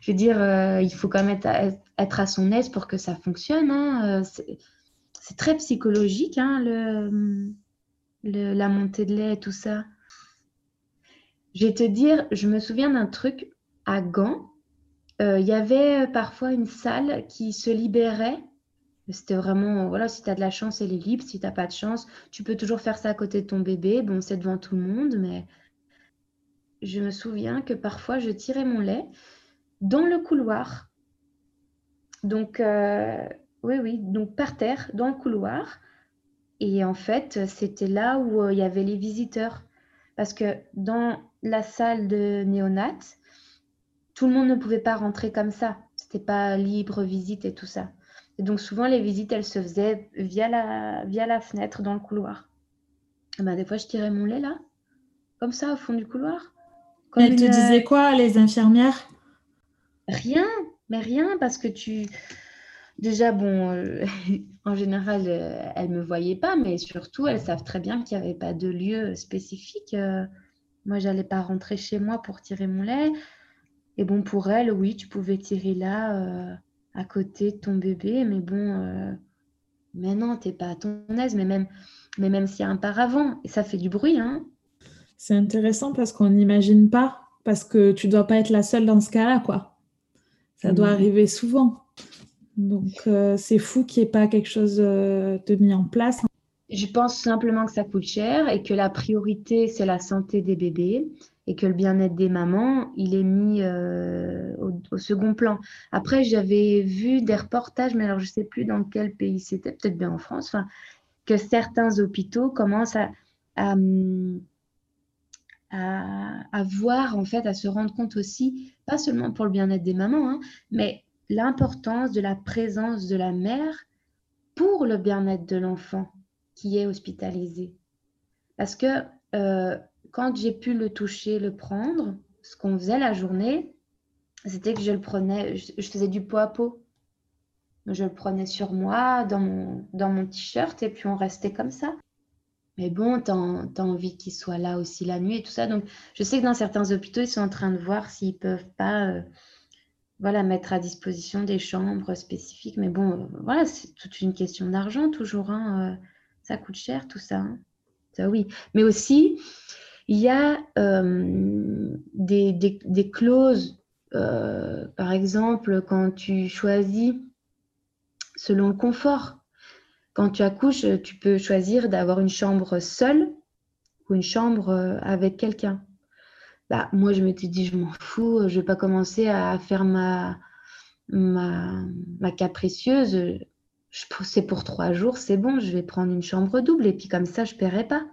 je veux dire, euh, il faut quand même être à, son aise pour que ça fonctionne. Hein. Euh, c'est très psychologique, hein, le, la montée de lait et tout ça. Je vais te dire, je me souviens d'un truc à Gand. Euh, il y avait parfois une salle qui se libérait. C'était vraiment, voilà, si tu as de la chance, elle est libre. Si tu n'as pas de chance, tu peux toujours faire ça à côté de ton bébé. Bon, c'est devant tout le monde, mais je me souviens que parfois je tirais mon lait dans le couloir. Donc, euh, oui, oui, donc par terre, dans le couloir. Et en fait, c'était là où euh, il y avait les visiteurs. parce que dans la salle de néonat, tout le monde ne pouvait pas rentrer comme ça. C'était pas libre visite et tout ça. Et donc souvent les visites, elles se faisaient via la, via la fenêtre dans le couloir. Et ben, des fois, je tirais mon lait là, comme ça, au fond du couloir. Comme elles te disaient quoi, les infirmières? Rien, mais rien, parce que tu... Déjà, bon, euh, <laughs> en général, euh, elles ne me voyaient pas, mais surtout, elles savent très bien qu'il n'y avait pas de lieu spécifique. Euh. moi, j'allais pas rentrer chez moi pour tirer mon lait. Et bon, pour elles, oui, tu pouvais tirer là, à côté de ton bébé, mais bon, mais non, tu n'es pas à ton aise, mais même, mais même s'il y a un paravent, et ça fait du bruit, hein. C'est intéressant parce qu'on n'imagine pas, parce que tu dois pas être la seule dans ce cas-là, quoi. Ça doit arriver souvent. Donc, euh, c'est fou qu'il n'y ait pas quelque chose euh, de mis en place. Je pense simplement que ça coûte cher et que la priorité, c'est la santé des bébés et que le bien-être des mamans, il est mis euh, au, second plan. Après, j'avais vu des reportages, mais alors je ne sais plus dans quel pays c'était, peut-être bien en France, que certains hôpitaux commencent à, à, à, voir, en fait, à se rendre compte aussi, pas seulement pour le bien-être des mamans, hein, mais l'importance de la présence de la mère pour le bien-être de l'enfant qui est hospitalisé. Parce que euh, quand j'ai pu le toucher, le prendre, ce qu'on faisait la journée, c'était que je le prenais, je, faisais du pot à pot. Je le prenais sur moi, dans mon, dans mon t-shirt, et puis on restait comme ça. Mais bon, tu as, envie qu'il soit là aussi la nuit et tout ça. Donc, je sais que dans certains hôpitaux, ils sont en train de voir s'ils peuvent pas euh, voilà, mettre à disposition des chambres spécifiques. Mais bon, euh, voilà, c'est toute une question d'argent toujours. Hein, euh, ça coûte cher tout ça. Hein. Ça oui. Mais aussi, il y a des, des, clauses, par exemple, quand tu choisis selon le confort. Quand tu accouches, tu peux choisir d'avoir une chambre seule ou une chambre avec quelqu'un. Bah, moi, je m'étais dit, je m'en fous, je ne vais pas commencer à faire ma, ma, capricieuse. C'est pour trois jours, c'est bon, je vais prendre une chambre double et puis comme ça, je ne paierai pas.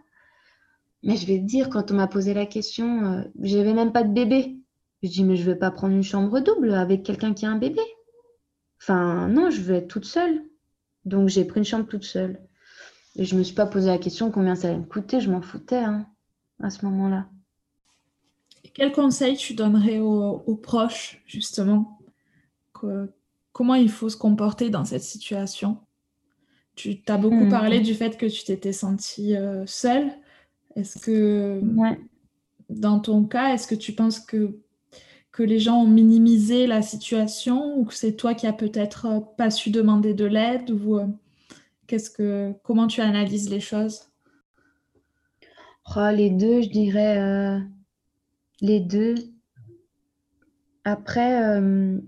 Mais je vais te dire, quand on m'a posé la question, euh, je n'avais même pas de bébé. Je dis, mais je ne vais pas prendre une chambre double avec quelqu'un qui a un bébé. Enfin, non, je veux être toute seule. Donc, j'ai pris une chambre toute seule. Et je ne me suis pas posé la question combien ça allait me coûter, je m'en foutais hein, à ce moment-là. Quel conseil tu donnerais aux, proches, justement Comment il faut se comporter dans cette situation? Tu as beaucoup hmm. parlé du fait que tu t'étais sentie euh, seule. Est-ce que, dans ton cas, est-ce que tu penses que, que les gens ont minimisé la situation ou que c'est toi qui as peut-être euh, pas su demander de l'aide ou euh, qu'est-ce que, comment tu analyses les choses? Oh, Les deux, je dirais les deux. Après, euh,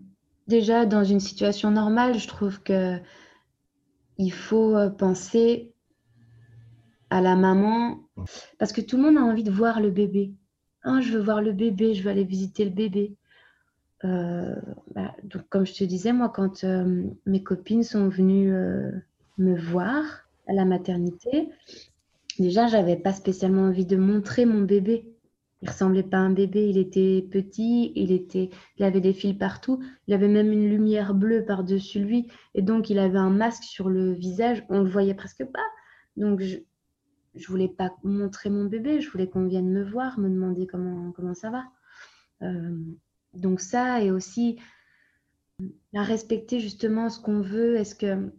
déjà, dans une situation normale, je trouve que il faut euh, penser à la maman parce que tout le monde a envie de voir le bébé. Ah, je veux voir le bébé, je veux aller visiter le bébé. Euh, bah, donc, comme je te disais, moi, quand mes copines sont venues me voir à la maternité, déjà, j'avais pas spécialement envie de montrer mon bébé. Il ressemblait pas à un bébé, il était petit, il, était, il avait des fils partout, il avait même une lumière bleue par-dessus lui, et donc il avait un masque sur le visage, on le voyait presque pas. Donc je, je voulais pas montrer mon bébé, je voulais qu'on vienne me voir, me demander comment, comment ça va. Euh, donc ça, et aussi la respecter justement ce qu'on veut, est-ce que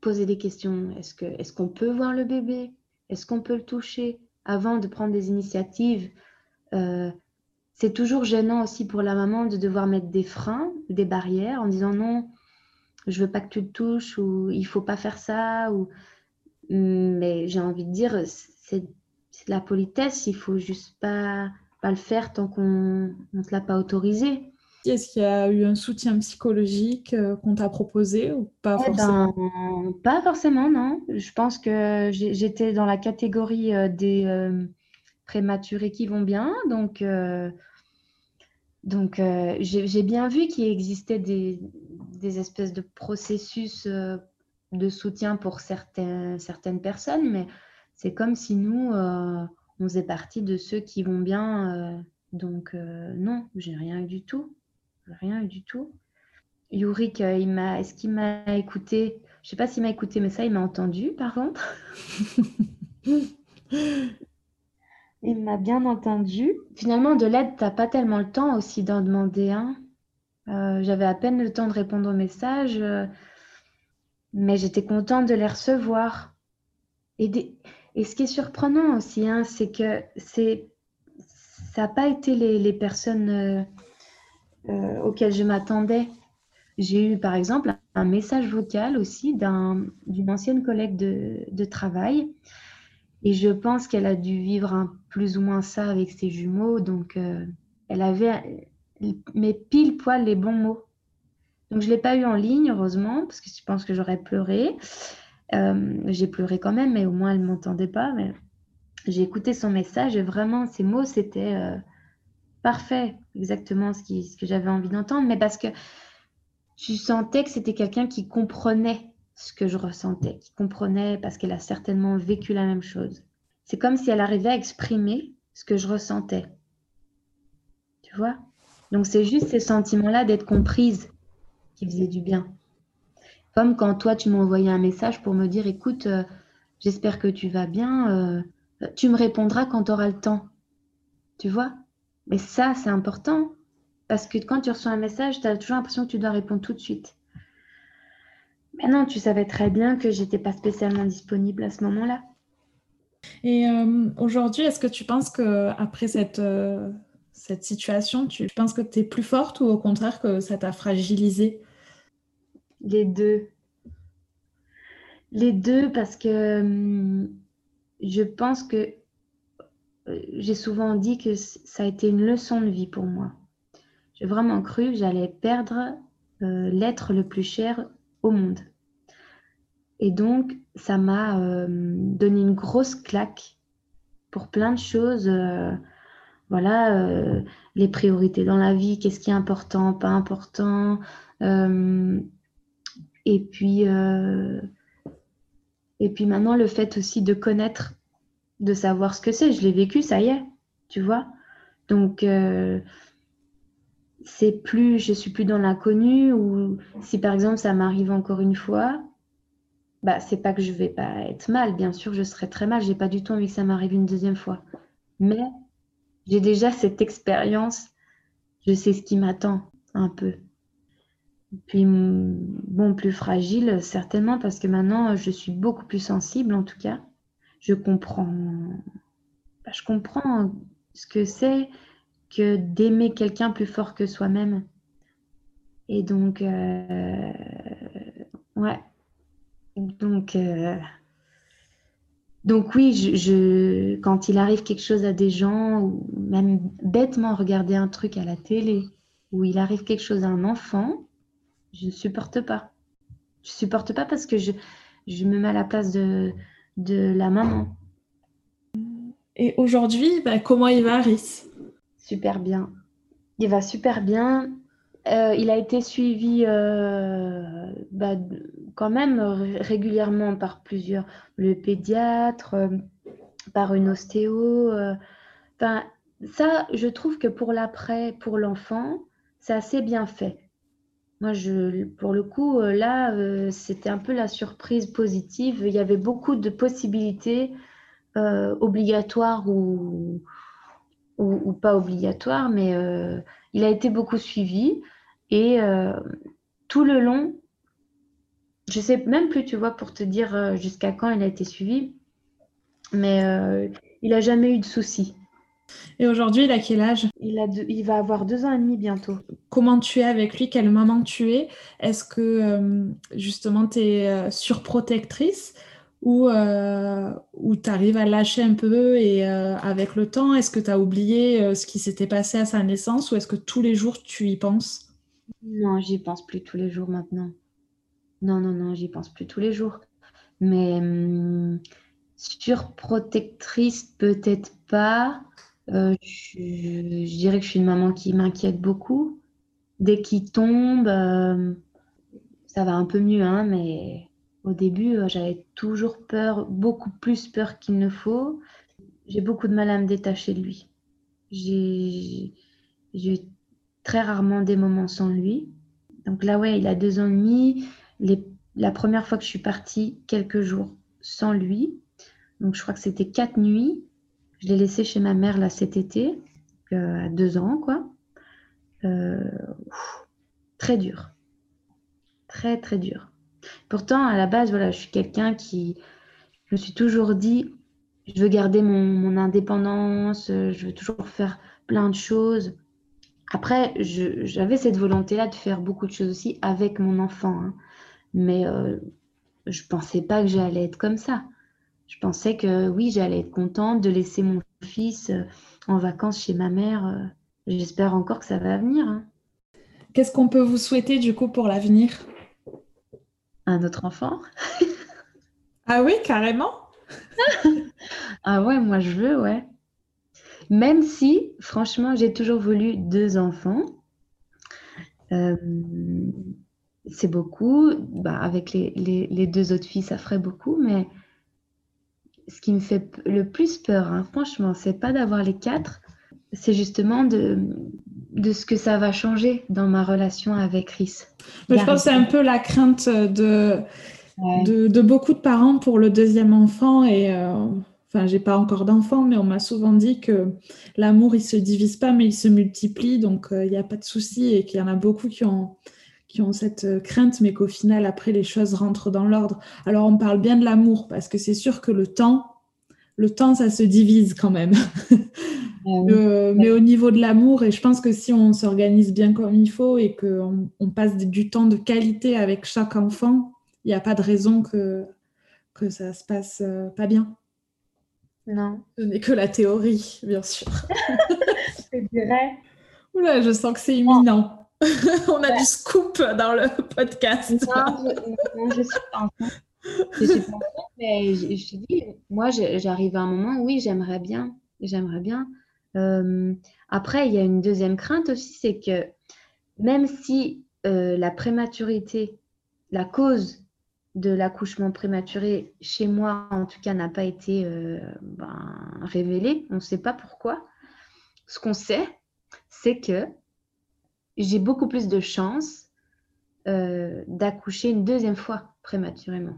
poser des questions, est-ce que est-ce qu'on peut voir le bébé, est-ce qu'on peut le toucher? Avant de prendre des initiatives euh, c'est toujours gênant aussi pour la maman de devoir mettre des freins, des barrières en disant non, je veux pas que tu te touches ou il faut pas faire ça. Ou... Mais j'ai envie de dire, c'est de la politesse, il faut juste pas, pas le faire tant qu'on ne te l'a pas autorisé. Est-ce qu'il y a eu un soutien psychologique euh, qu'on t'a proposé ou pas eh forcément ben, Pas forcément, non. Je pense que j'étais dans la catégorie euh, des prématurés qui vont bien. Donc, euh, donc euh, j'ai bien vu qu'il existait des, des, espèces de processus euh, de soutien pour certains, certaines personnes, mais c'est comme si nous, on faisait partie de ceux qui vont bien. donc non, j'ai rien eu du tout. Rien eu du tout. Yurik, il m'a, est-ce qu'il m'a écouté? Je sais pas s'il m'a écouté, mais ça, il m'a entendu, par contre. <laughs> il m'a bien entendu. Finalement, de l'aide, tu n'as pas tellement le temps aussi d'en demander un. Euh, j'avais à peine le temps de répondre aux messages, euh, mais j'étais contente de les recevoir. Et, et ce qui est surprenant aussi, hein, c'est que ça n'a pas été les, personnes euh, auxquelles je m'attendais. J'ai eu par exemple un message vocal aussi d'une ancienne collègue de, travail. Et je pense qu'elle a dû vivre un, plus ou moins ça avec ses jumeaux. Donc, euh, elle avait mes pile poil les bons mots. Donc, je ne l'ai pas eu en ligne, heureusement, parce que je pense que j'aurais pleuré. Euh, j'ai pleuré quand même, mais au moins, elle ne m'entendait pas. Mais j'ai écouté son message et vraiment, ses mots, c'était euh, parfait, exactement ce, ce que j'avais envie d'entendre. Mais parce que je sentais que c'était quelqu'un qui comprenait ce que je ressentais, qui comprenait parce qu'elle a certainement vécu la même chose. C'est comme si elle arrivait à exprimer ce que je ressentais. Tu vois? Donc c'est juste ces sentiments-là d'être comprise qui faisaient du bien. Comme quand toi, tu m'as envoyé un message pour me dire, écoute, euh, j'espère que tu vas bien, euh, tu me répondras quand tu auras le temps. Tu vois? Mais ça, c'est important. Parce que quand tu reçois un message, tu as toujours l'impression que tu dois répondre tout de suite. Mais non, tu savais très bien que j'étais pas spécialement disponible à ce moment-là. Et euh, aujourd'hui, est-ce que tu penses que après cette, cette situation, tu penses que tu es plus forte ou au contraire que ça t'a fragilisé Les deux. Les deux parce que hum, je pense que euh, j'ai souvent dit que ça a été une leçon de vie pour moi. J'ai vraiment cru que j'allais perdre euh, l'être le plus cher au monde. Et donc, ça m'a euh, donné une grosse claque pour plein de choses. Euh, voilà, les priorités dans la vie, qu'est-ce qui est important, pas important. Et puis, et puis maintenant, le fait aussi de connaître, de savoir ce que c'est. Je l'ai vécu, ça y est, tu vois. Donc, c'est plus, je suis plus dans l'inconnu ou si par exemple ça m'arrive encore une fois, bah c'est pas que je vais pas être mal, bien sûr je serai très mal, j'ai pas du tout envie que ça m'arrive une deuxième fois, mais j'ai déjà cette expérience, je sais ce qui m'attend un peu. Puis bon, plus fragile certainement parce que maintenant je suis beaucoup plus sensible en tout cas. Je comprends, bah, je comprends ce que c'est que d'aimer quelqu'un plus fort que soi-même. Et donc, euh, ouais. Donc, euh, donc oui, quand il arrive quelque chose à des gens, ou même bêtement regarder un truc à la télé, ou il arrive quelque chose à un enfant, je ne supporte pas. Je supporte pas parce que je, je me mets à la place de, de la maman. Et aujourd'hui, bah, comment il va, Aris super bien. Il va super bien. Euh, il a été suivi euh, bah, quand même régulièrement par plusieurs, le pédiatre, euh, par une ostéo. Enfin, ça, je trouve que pour l'après, pour l'enfant, c'est assez bien fait. Moi, je, pour le coup, là, c'était un peu la surprise positive. Il y avait beaucoup de possibilités obligatoires ou, ou, pas obligatoire, mais euh, il a été beaucoup suivi. Et euh, tout le long, je sais même plus, tu vois, pour te dire euh, jusqu'à quand il a été suivi, mais il n'a jamais eu de soucis. Et aujourd'hui, il a quel âge? Il, a il va avoir deux ans et demi bientôt. Comment tu es avec lui? Quelle maman tu es? Est-ce que justement tu es surprotectrice? Ou euh, tu arrives à lâcher un peu et euh, avec le temps, est-ce que tu as oublié euh, ce qui s'était passé à sa naissance? Ou est-ce que tous les jours tu y penses? Non, j'y pense plus tous les jours maintenant. Non, non, non, j'y pense plus tous les jours. Mais hum, surprotectrice, peut-être pas. Je, je, dirais que je suis une maman qui m'inquiète beaucoup. Dès qu'il tombe, ça va un peu mieux, hein, mais au début, euh, j'avais toujours peur, beaucoup plus peur qu'il ne faut. j'ai beaucoup de mal à me détacher de lui. J'ai très rarement des moments sans lui. Donc là, ouais, il a deux ans et demi. la première fois que je suis partie, quelques jours sans lui. Donc je crois que c'était quatre nuits. Je l'ai laissé chez ma mère là cet été, euh, à deux ans, quoi. Euh, très dur. Très, très dur. Pourtant, à la base, voilà, je suis quelqu'un qui. Je me suis toujours dit, je veux garder mon, indépendance, je veux toujours faire plein de choses. Après, j'avais cette volonté-là de faire beaucoup de choses aussi avec mon enfant. Hein. Mais euh, je ne pensais pas que j'allais être comme ça. Je pensais que oui, j'allais être contente de laisser mon fils euh, en vacances chez ma mère. Euh. J'espère encore que ça va venir. Hein. Qu'est-ce qu'on peut vous souhaiter du coup pour l'avenir? Un autre enfant? ah oui, carrément <laughs> Ah ouais, moi je veux, ouais. Même si, franchement, j'ai toujours voulu deux enfants. Euh, c'est beaucoup. Bah, avec les, les, deux autres filles, ça ferait beaucoup. Mais ce qui me fait le plus peur, hein, franchement, c'est pas d'avoir les quatre. C'est justement de, de ce que ça va changer dans ma relation avec Chris. je pense que c'est un peu la crainte de, de, beaucoup de parents pour le deuxième enfant. Et euh, enfin, j'ai pas encore d'enfant, mais on m'a souvent dit que l'amour, il se divise pas, mais il se multiplie. Donc, euh, il n'y a pas de souci et qu'il y en a beaucoup qui ont, qui ont cette euh, crainte, mais qu'au final, après, les choses rentrent dans l'ordre. Alors, on parle bien de l'amour parce que c'est sûr que le temps, le temps, ça se divise quand même. <laughs> Ah mais au niveau de l'amour, et je pense que si on s'organise bien comme il faut et qu'on on passe du temps de qualité avec chaque enfant, il n'y a pas de raison que, que ça se passe euh, pas bien. Non. Ce n'est que la théorie, bien sûr. <laughs> je dirais. Oula, je sens que c'est imminent. <laughs> On a du scoop dans le podcast. Non, je, suis pas Je suis pas mais je, te dis, moi, j'arrive à un moment où oui, j'aimerais bien. J'aimerais bien. Euh, après, il y a une deuxième crainte aussi, c'est que même si euh, la prématurité, la cause de l'accouchement prématuré chez moi, en tout cas, n'a pas été euh, ben, révélée, on ne sait pas pourquoi. Ce qu'on sait, c'est que j'ai beaucoup plus de chances d'accoucher une deuxième fois prématurément.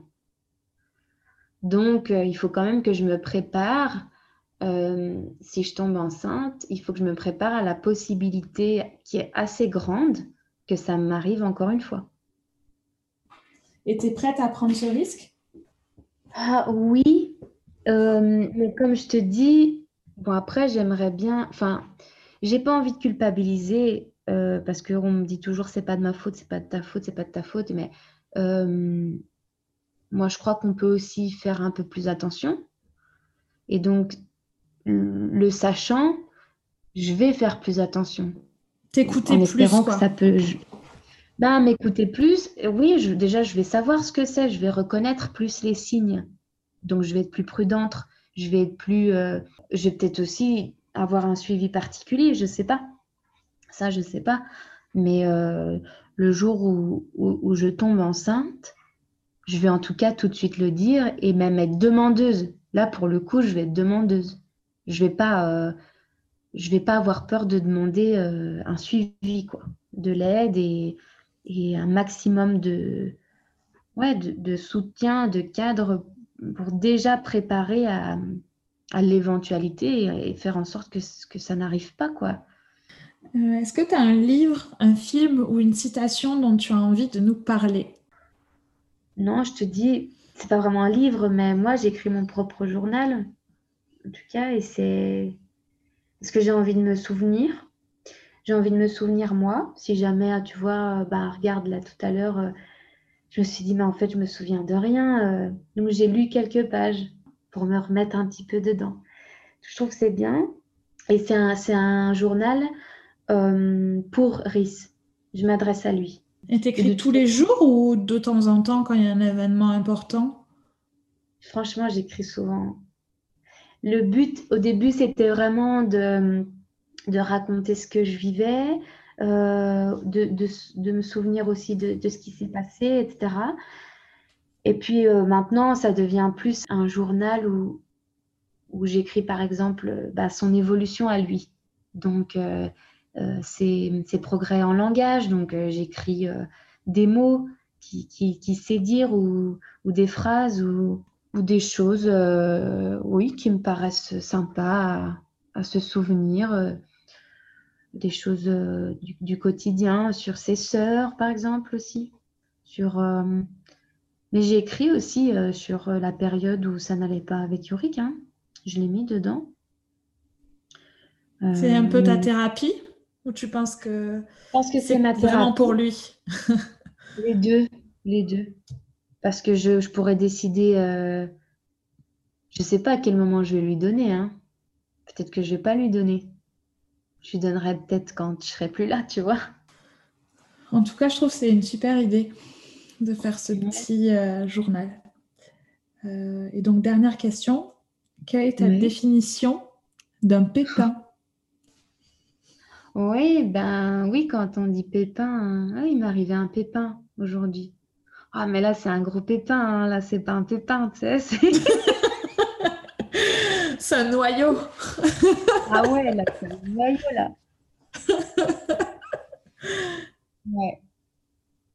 Donc, il faut quand même que je me prépare euh, si je tombe enceinte, il faut que je me prépare à la possibilité qui est assez grande que ça m'arrive encore une fois. Et tu es prête à prendre ce risque? Ah, Oui, euh, mais comme je te dis, bon après j'aimerais bien, enfin, j'ai pas envie de culpabiliser euh, parce qu'on me dit toujours c'est pas de ma faute, c'est pas de ta faute, c'est pas de ta faute, mais moi je crois qu'on peut aussi faire un peu plus attention. Et donc, le sachant, je vais faire plus attention. T'écouter plus. que ça peut. Ben, m'écouter plus, oui, je, déjà, je vais savoir ce que c'est, je vais reconnaître plus les signes. Donc, je vais être plus prudente, je vais être plus. Euh, je vais peut-être aussi avoir un suivi particulier, je ne sais pas. Ça, je ne sais pas. Mais euh, le jour où, où, je tombe enceinte, je vais en tout cas tout de suite le dire et même être demandeuse. Là, pour le coup, je vais être demandeuse. Je vais pas, euh, je vais pas avoir peur de demander euh, un suivi, quoi, de l'aide et, et, un maximum de, ouais, de, soutien, de cadre pour déjà préparer à, l'éventualité et, faire en sorte que, que ça n'arrive pas, quoi. Euh, est-ce que tu as un livre, un film ou une citation dont tu as envie de nous parler? Non, je te dis, c'est pas vraiment un livre, mais moi j'écris mon propre journal en tout cas, et c'est ce que j'ai envie de me souvenir. J'ai envie de me souvenir moi. Si jamais, tu vois, bah, regarde là tout à l'heure, euh, je me suis dit, mais en fait, je me souviens de rien. Euh. donc, j'ai lu quelques pages pour me remettre un petit peu dedans. Je trouve que c'est bien. Et c'est un, un, journal euh, pour Rhys. Je m'adresse à lui. Et t'écris tous les jours ou de temps en temps quand il y a un événement important? Franchement, j'écris souvent le but au début, c'était vraiment de, de, raconter ce que je vivais, euh, de, de, me souvenir aussi de, ce qui s'est passé, etc. Et puis euh, maintenant, ça devient plus un journal où, où j'écris par exemple bah, son évolution à lui. Donc, ses, progrès en langage. Donc, j'écris des mots qu'il qui, sait dire ou, des phrases ou, des choses, oui, qui me paraissent sympas à, se souvenir. des choses du, quotidien, sur ses sœurs, par exemple, aussi. Sur, mais j'ai écrit aussi sur la période où ça n'allait pas avec Yorick. Hein. Je l'ai mis dedans. C'est un peu ta thérapie? Ou tu penses que, je pense que c'est vraiment pour lui? <laughs> Les deux, les deux. Parce que je, pourrais décider, euh, je ne sais pas à quel moment je vais lui donner. Hein. Peut-être que je ne vais pas lui donner. Je lui donnerai peut-être quand je serai plus là, tu vois. En tout cas, je trouve que c'est une super idée de faire ce petit euh, journal. Euh, et donc, dernière question. Quelle est ta définition d'un pépin? Oui, ben oui, quand on dit pépin, ah, il m'est arrivé un pépin aujourd'hui. Ah, mais là, c'est un gros pépin, hein. là, c'est pas un pépin, tu sais. C'est <laughs> un noyau. <laughs> ah ouais, là, c'est un noyau, là. <laughs> ouais.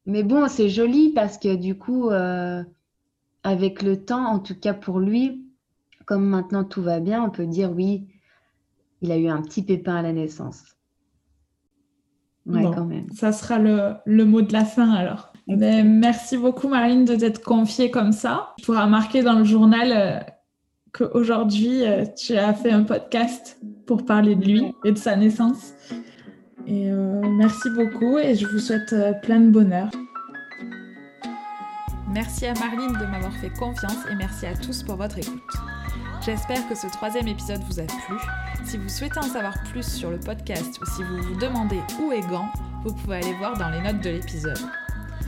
Mais bon, c'est joli parce que du coup, euh, avec le temps, en tout cas pour lui, comme maintenant tout va bien, on peut dire oui, il a eu un petit pépin à la naissance. Ouais, quand même. Ça sera le, mot de la fin alors. Mais merci beaucoup Marine de t'être confiée comme ça. Tu pourras marquer dans le journal euh, qu'aujourd'hui euh, tu as fait un podcast pour parler de lui et de sa naissance. Et euh, merci beaucoup et je vous souhaite plein de bonheur. Merci à Marine de m'avoir fait confiance et merci à tous pour votre écoute. J'espère que ce troisième épisode vous a plu. Si vous souhaitez en savoir plus sur le podcast ou si vous vous demandez où est Gant, vous pouvez aller voir dans les notes de l'épisode.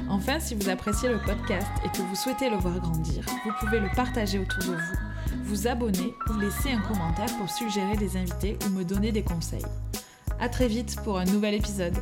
Enfin, si vous appréciez le podcast et que vous souhaitez le voir grandir, vous pouvez le partager autour de vous, vous abonner ou laisser un commentaire pour suggérer des invités ou me donner des conseils. A très vite pour un nouvel épisode.